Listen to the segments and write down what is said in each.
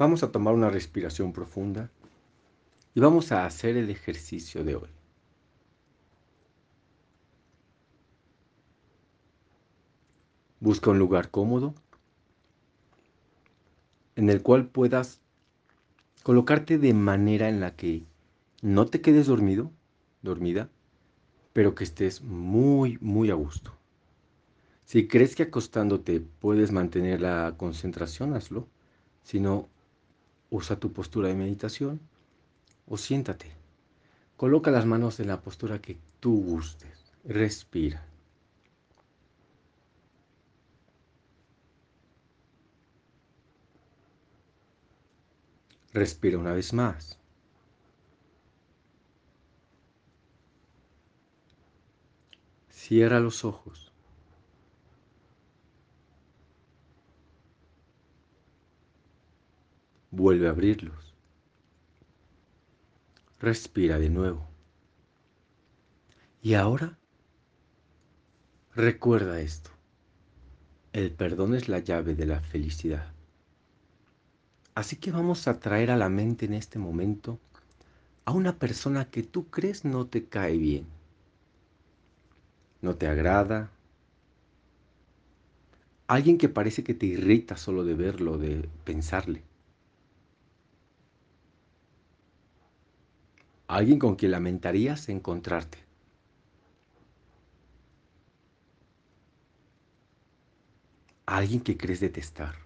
Vamos a tomar una respiración profunda y vamos a hacer el ejercicio de hoy. Busca un lugar cómodo en el cual puedas colocarte de manera en la que no te quedes dormido, dormida, pero que estés muy, muy a gusto. Si crees que acostándote puedes mantener la concentración, hazlo. Si no, Usa tu postura de meditación o siéntate. Coloca las manos en la postura que tú gustes. Respira. Respira una vez más. Cierra los ojos. Vuelve a abrirlos. Respira de nuevo. Y ahora, recuerda esto. El perdón es la llave de la felicidad. Así que vamos a traer a la mente en este momento a una persona que tú crees no te cae bien, no te agrada, alguien que parece que te irrita solo de verlo, de pensarle. Alguien con quien lamentarías encontrarte. Alguien que crees detestar.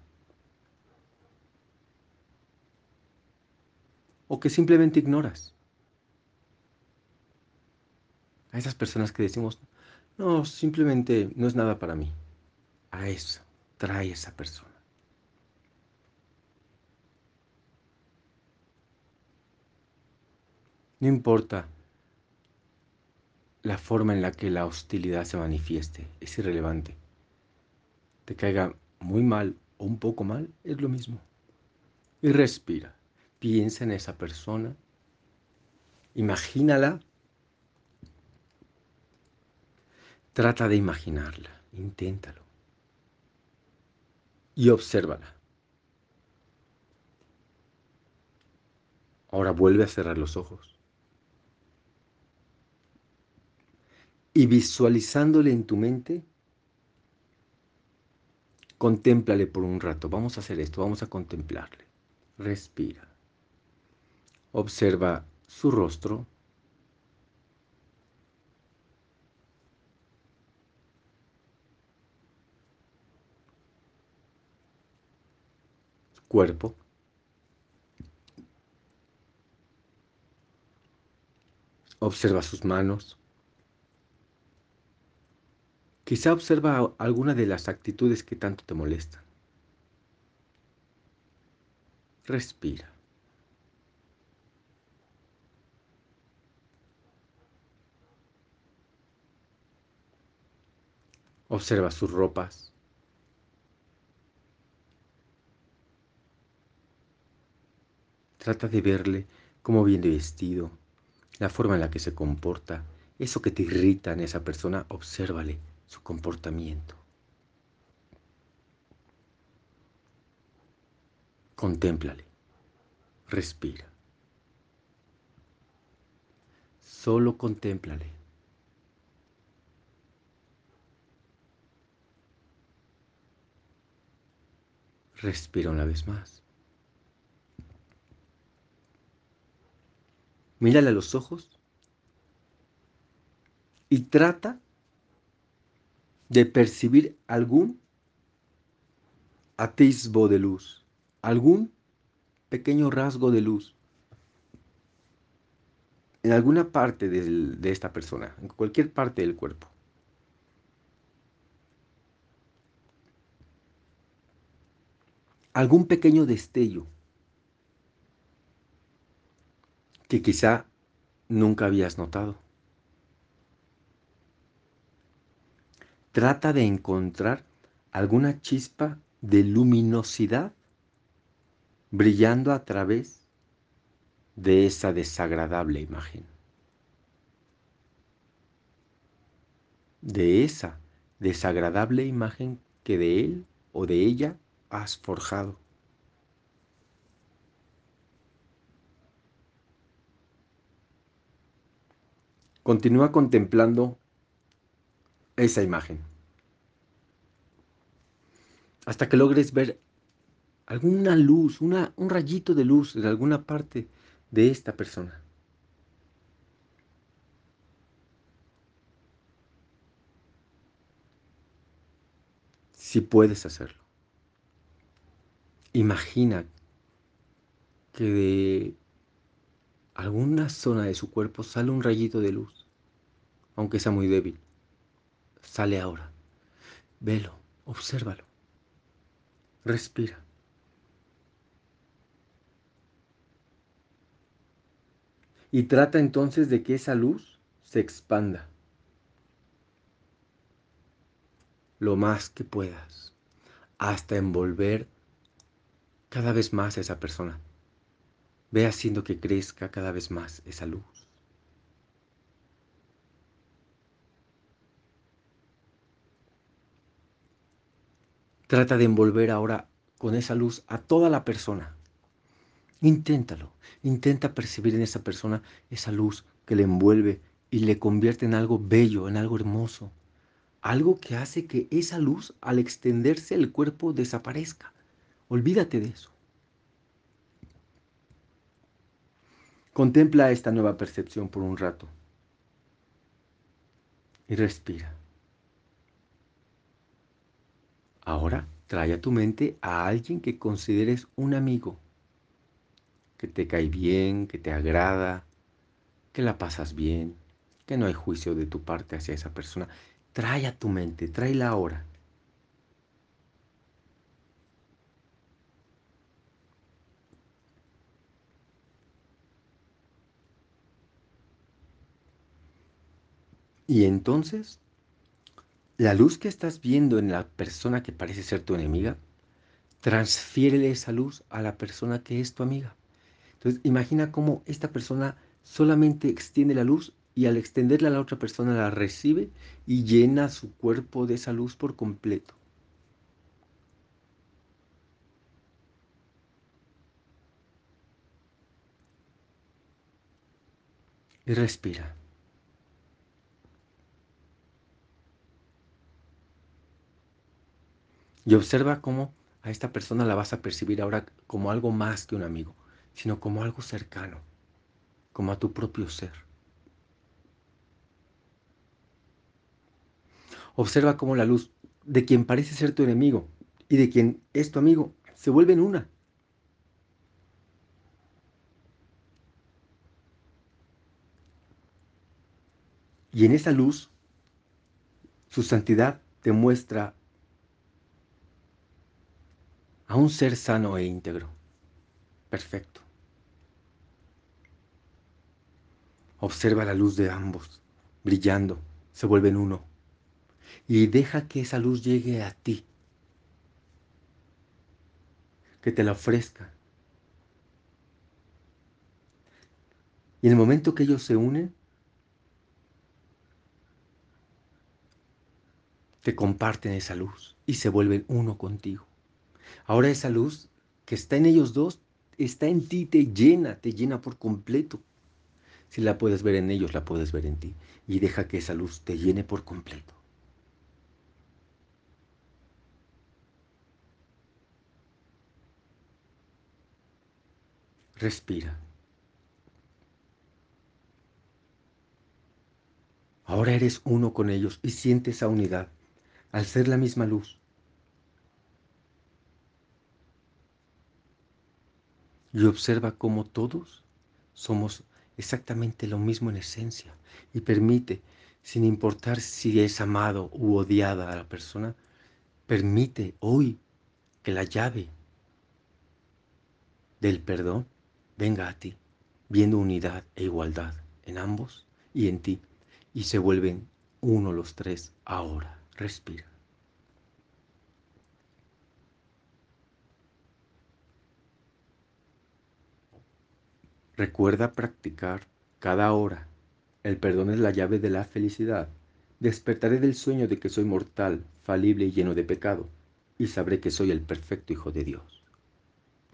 O que simplemente ignoras. A esas personas que decimos, no, simplemente no es nada para mí. A eso, trae esa persona. No importa la forma en la que la hostilidad se manifieste, es irrelevante. Te caiga muy mal o un poco mal, es lo mismo. Y respira, piensa en esa persona, imagínala, trata de imaginarla, inténtalo y obsérvala. Ahora vuelve a cerrar los ojos. Y visualizándole en tu mente, contémplale por un rato. Vamos a hacer esto, vamos a contemplarle. Respira. Observa su rostro. Cuerpo. Observa sus manos. Quizá observa alguna de las actitudes que tanto te molestan. Respira. Observa sus ropas. Trata de verle cómo viene vestido, la forma en la que se comporta, eso que te irrita en esa persona, obsérvale su comportamiento. Contémplale, respira. Solo contémplale. Respira una vez más. Mírale a los ojos y trata de percibir algún atisbo de luz, algún pequeño rasgo de luz en alguna parte de esta persona, en cualquier parte del cuerpo. Algún pequeño destello que quizá nunca habías notado. trata de encontrar alguna chispa de luminosidad brillando a través de esa desagradable imagen, de esa desagradable imagen que de él o de ella has forjado. Continúa contemplando esa imagen hasta que logres ver alguna luz, una, un rayito de luz en alguna parte de esta persona. Si puedes hacerlo. Imagina que de alguna zona de su cuerpo sale un rayito de luz, aunque sea muy débil. Sale ahora. Velo, obsérvalo. Respira. Y trata entonces de que esa luz se expanda lo más que puedas hasta envolver cada vez más a esa persona. Ve haciendo que crezca cada vez más esa luz. Trata de envolver ahora con esa luz a toda la persona. Inténtalo. Intenta percibir en esa persona esa luz que le envuelve y le convierte en algo bello, en algo hermoso. Algo que hace que esa luz, al extenderse el cuerpo, desaparezca. Olvídate de eso. Contempla esta nueva percepción por un rato y respira. Ahora trae a tu mente a alguien que consideres un amigo, que te cae bien, que te agrada, que la pasas bien, que no hay juicio de tu parte hacia esa persona. Trae a tu mente, tráela ahora. Y entonces la luz que estás viendo en la persona que parece ser tu enemiga, transfiere esa luz a la persona que es tu amiga. Entonces, imagina cómo esta persona solamente extiende la luz y al extenderla la otra persona la recibe y llena su cuerpo de esa luz por completo. Y respira. Y observa cómo a esta persona la vas a percibir ahora como algo más que un amigo, sino como algo cercano, como a tu propio ser. Observa cómo la luz de quien parece ser tu enemigo y de quien es tu amigo se vuelven una. Y en esa luz, su santidad te muestra a un ser sano e íntegro, perfecto. Observa la luz de ambos, brillando, se vuelven uno. Y deja que esa luz llegue a ti, que te la ofrezca. Y en el momento que ellos se unen, te comparten esa luz y se vuelven uno contigo. Ahora esa luz que está en ellos dos, está en ti, te llena, te llena por completo. Si la puedes ver en ellos, la puedes ver en ti. Y deja que esa luz te llene por completo. Respira. Ahora eres uno con ellos y sientes esa unidad al ser la misma luz. Y observa cómo todos somos exactamente lo mismo en esencia y permite, sin importar si es amado u odiada a la persona, permite hoy que la llave del perdón venga a ti, viendo unidad e igualdad en ambos y en ti, y se vuelven uno los tres ahora. Respira. Recuerda practicar cada hora. El perdón es la llave de la felicidad. Despertaré del sueño de que soy mortal, falible y lleno de pecado, y sabré que soy el perfecto Hijo de Dios.